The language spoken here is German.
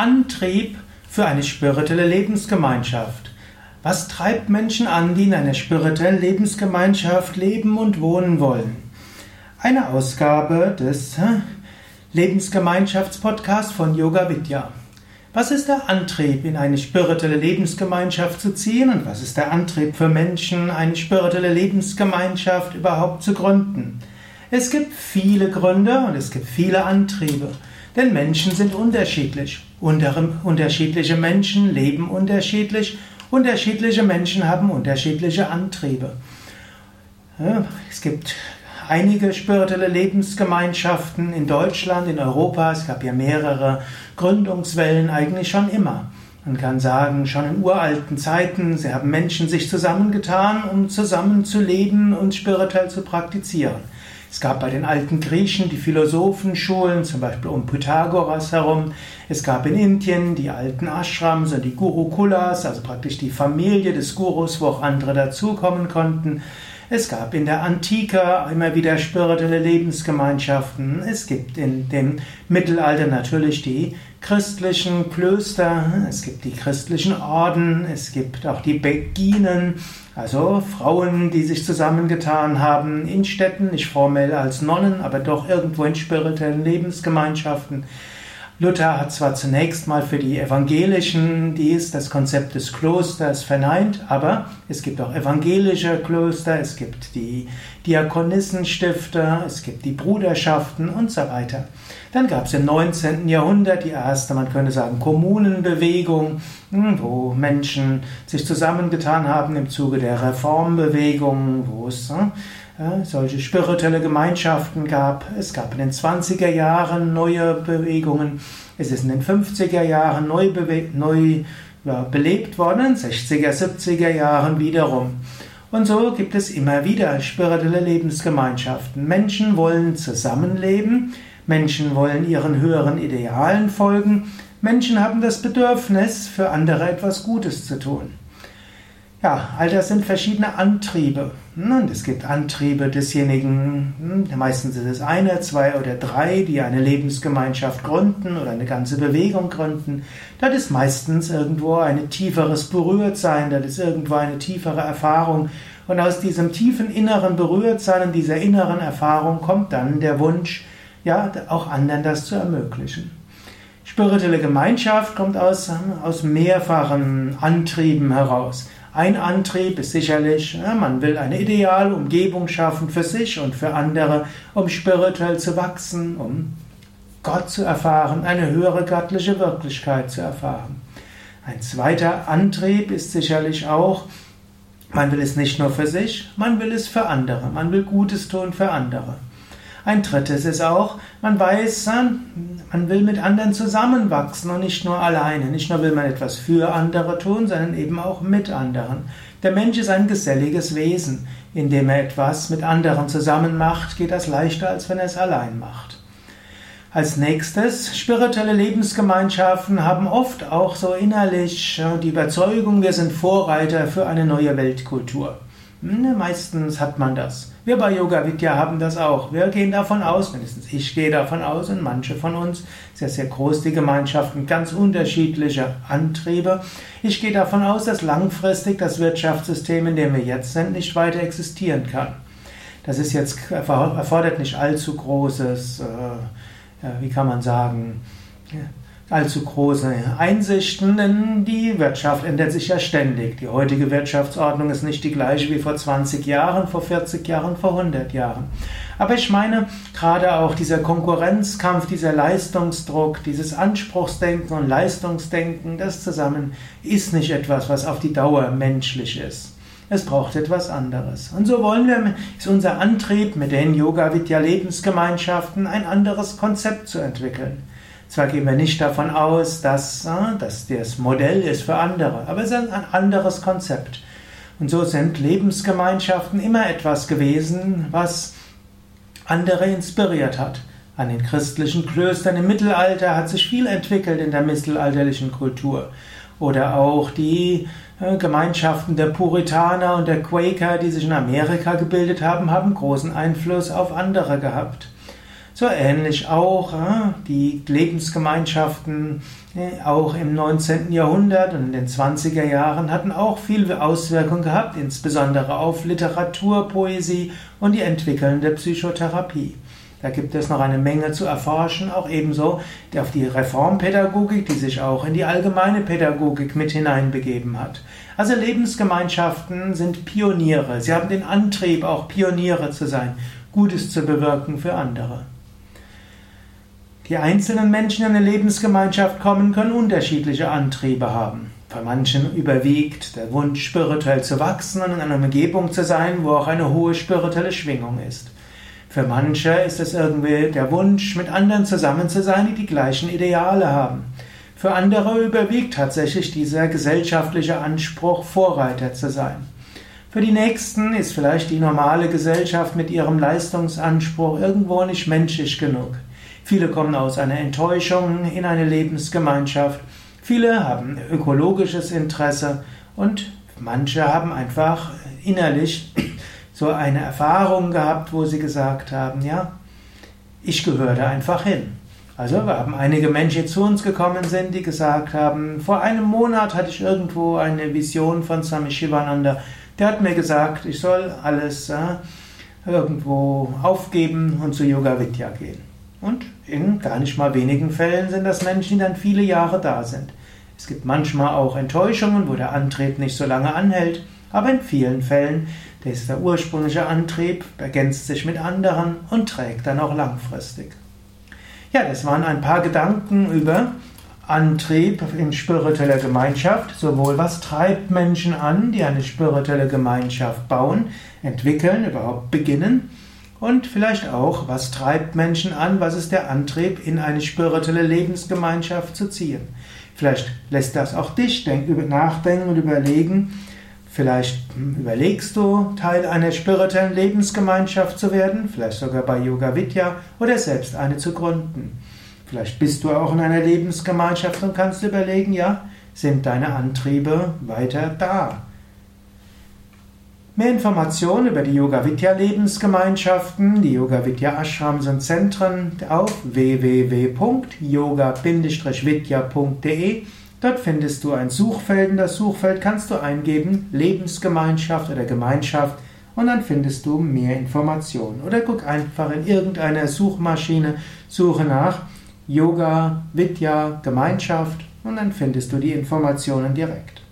Antrieb für eine spirituelle Lebensgemeinschaft. Was treibt Menschen an, die in einer spirituellen Lebensgemeinschaft leben und wohnen wollen? Eine Ausgabe des Lebensgemeinschaftspodcasts von Yoga Vidya. Was ist der Antrieb, in eine spirituelle Lebensgemeinschaft zu ziehen und was ist der Antrieb für Menschen, eine spirituelle Lebensgemeinschaft überhaupt zu gründen? Es gibt viele Gründe und es gibt viele Antriebe, denn Menschen sind unterschiedlich. Unterschiedliche Menschen leben unterschiedlich, unterschiedliche Menschen haben unterschiedliche Antriebe. Es gibt einige spirituelle Lebensgemeinschaften in Deutschland, in Europa. Es gab ja mehrere Gründungswellen eigentlich schon immer. Man kann sagen, schon in uralten Zeiten, sie haben Menschen sich zusammengetan, um zusammen zu leben und spirituell zu praktizieren. Es gab bei den alten Griechen die Philosophenschulen, zum Beispiel um Pythagoras herum. Es gab in Indien die alten Ashrams und die Gurukulas, also praktisch die Familie des Gurus, wo auch andere dazukommen konnten. Es gab in der Antike immer wieder spirituelle Lebensgemeinschaften. Es gibt in dem Mittelalter natürlich die christlichen Klöster, es gibt die christlichen Orden, es gibt auch die Beginen, also Frauen, die sich zusammengetan haben in Städten, nicht formell als Nonnen, aber doch irgendwo in spirituellen Lebensgemeinschaften. Luther hat zwar zunächst mal für die Evangelischen dies, das Konzept des Klosters verneint, aber es gibt auch evangelische Klöster, es gibt die Diakonissenstifter, es gibt die Bruderschaften und so weiter. Dann gab es im 19. Jahrhundert die erste, man könnte sagen, Kommunenbewegung, hm, wo Menschen sich zusammengetan haben im Zuge der Reformbewegung, wo es hm, solche spirituelle Gemeinschaften gab. Es gab in den 20er Jahren neue Bewegungen. Es ist in den 50er Jahren neu, neu ja, belebt worden, in den 60er, 70er Jahren wiederum. Und so gibt es immer wieder spirituelle Lebensgemeinschaften. Menschen wollen zusammenleben, Menschen wollen ihren höheren Idealen folgen, Menschen haben das Bedürfnis, für andere etwas Gutes zu tun. Ja, all das sind verschiedene Antriebe. Hm, und es gibt Antriebe desjenigen, hm, meistens sind es eine, zwei oder drei, die eine Lebensgemeinschaft gründen oder eine ganze Bewegung gründen. Das ist meistens irgendwo ein tieferes Berührtsein, das ist irgendwo eine tiefere Erfahrung. Und aus diesem tiefen inneren Berührtsein und dieser inneren Erfahrung kommt dann der Wunsch, ja, auch anderen das zu ermöglichen. Spirituelle Gemeinschaft kommt aus, aus mehrfachen Antrieben heraus. Ein Antrieb ist sicherlich, man will eine ideale Umgebung schaffen für sich und für andere, um spirituell zu wachsen, um Gott zu erfahren, eine höhere göttliche Wirklichkeit zu erfahren. Ein zweiter Antrieb ist sicherlich auch, man will es nicht nur für sich, man will es für andere, man will Gutes tun für andere. Ein drittes ist auch, man weiß, man will mit anderen zusammenwachsen und nicht nur alleine. Nicht nur will man etwas für andere tun, sondern eben auch mit anderen. Der Mensch ist ein geselliges Wesen. Indem er etwas mit anderen zusammen macht, geht das leichter, als wenn er es allein macht. Als nächstes, spirituelle Lebensgemeinschaften haben oft auch so innerlich die Überzeugung, wir sind Vorreiter für eine neue Weltkultur. Hm, meistens hat man das. Wir bei Yoga Vidya haben das auch. Wir gehen davon aus, mindestens ich gehe davon aus und manche von uns, sehr, sehr groß die Gemeinschaften, ganz unterschiedliche Antriebe. Ich gehe davon aus, dass langfristig das Wirtschaftssystem, in dem wir jetzt sind, nicht weiter existieren kann. Das ist jetzt, erfordert nicht allzu großes, äh, wie kann man sagen, allzu große Einsichten, denn die Wirtschaft ändert sich ja ständig. Die heutige Wirtschaftsordnung ist nicht die gleiche wie vor 20 Jahren, vor 40 Jahren, vor 100 Jahren. Aber ich meine, gerade auch dieser Konkurrenzkampf, dieser Leistungsdruck, dieses Anspruchsdenken und Leistungsdenken, das zusammen ist nicht etwas, was auf die Dauer menschlich ist. Es braucht etwas anderes. Und so wollen wir, ist unser Antrieb mit den Yoga Vidya Lebensgemeinschaften ein anderes Konzept zu entwickeln. Zwar gehen wir nicht davon aus, dass, äh, dass das Modell ist für andere, aber es ist ein anderes Konzept. Und so sind Lebensgemeinschaften immer etwas gewesen, was andere inspiriert hat. An den christlichen Klöstern im Mittelalter hat sich viel entwickelt in der mittelalterlichen Kultur. Oder auch die äh, Gemeinschaften der Puritaner und der Quaker, die sich in Amerika gebildet haben, haben großen Einfluss auf andere gehabt. So ähnlich auch äh, die Lebensgemeinschaften äh, auch im 19. Jahrhundert und in den 20er Jahren hatten auch viele Auswirkungen gehabt, insbesondere auf Literatur, Poesie und die entwickelnde Psychotherapie. Da gibt es noch eine Menge zu erforschen, auch ebenso auf die Reformpädagogik, die sich auch in die allgemeine Pädagogik mit hineinbegeben hat. Also Lebensgemeinschaften sind Pioniere. Sie haben den Antrieb, auch Pioniere zu sein, Gutes zu bewirken für andere. Die einzelnen Menschen in eine Lebensgemeinschaft kommen, können unterschiedliche Antriebe haben. Bei manchen überwiegt der Wunsch, spirituell zu wachsen und in einer Umgebung zu sein, wo auch eine hohe spirituelle Schwingung ist. Für manche ist es irgendwie der Wunsch, mit anderen zusammen zu sein, die die gleichen Ideale haben. Für andere überwiegt tatsächlich dieser gesellschaftliche Anspruch, Vorreiter zu sein. Für die Nächsten ist vielleicht die normale Gesellschaft mit ihrem Leistungsanspruch irgendwo nicht menschlich genug. Viele kommen aus einer Enttäuschung in eine Lebensgemeinschaft. Viele haben ökologisches Interesse und manche haben einfach innerlich so eine Erfahrung gehabt, wo sie gesagt haben, ja, ich gehöre da einfach hin. Also wir haben einige Menschen, die zu uns gekommen sind, die gesagt haben, vor einem Monat hatte ich irgendwo eine Vision von Swami Shivananda. Der hat mir gesagt, ich soll alles äh, irgendwo aufgeben und zu Yoga Vidya gehen. Und in gar nicht mal wenigen Fällen sind das Menschen, die dann viele Jahre da sind. Es gibt manchmal auch Enttäuschungen, wo der Antrieb nicht so lange anhält, aber in vielen Fällen das ist der ursprüngliche Antrieb, ergänzt sich mit anderen und trägt dann auch langfristig. Ja, das waren ein paar Gedanken über Antrieb in spiritueller Gemeinschaft, sowohl was treibt Menschen an, die eine spirituelle Gemeinschaft bauen, entwickeln, überhaupt beginnen, und vielleicht auch, was treibt Menschen an, was ist der Antrieb, in eine spirituelle Lebensgemeinschaft zu ziehen. Vielleicht lässt das auch dich nachdenken und überlegen, Vielleicht überlegst du, Teil einer spirituellen Lebensgemeinschaft zu werden, vielleicht sogar bei Yoga Vidya oder selbst eine zu gründen. Vielleicht bist du auch in einer Lebensgemeinschaft und kannst überlegen, ja, sind deine Antriebe weiter da? Mehr Informationen über die Yoga Vidya Lebensgemeinschaften, die Yoga Vidya Ashrams und Zentren auf www.yoga-vidya.de Dort findest du ein Suchfeld. In das Suchfeld kannst du eingeben Lebensgemeinschaft oder Gemeinschaft und dann findest du mehr Informationen. Oder guck einfach in irgendeiner Suchmaschine, suche nach Yoga, Vidya, Gemeinschaft und dann findest du die Informationen direkt.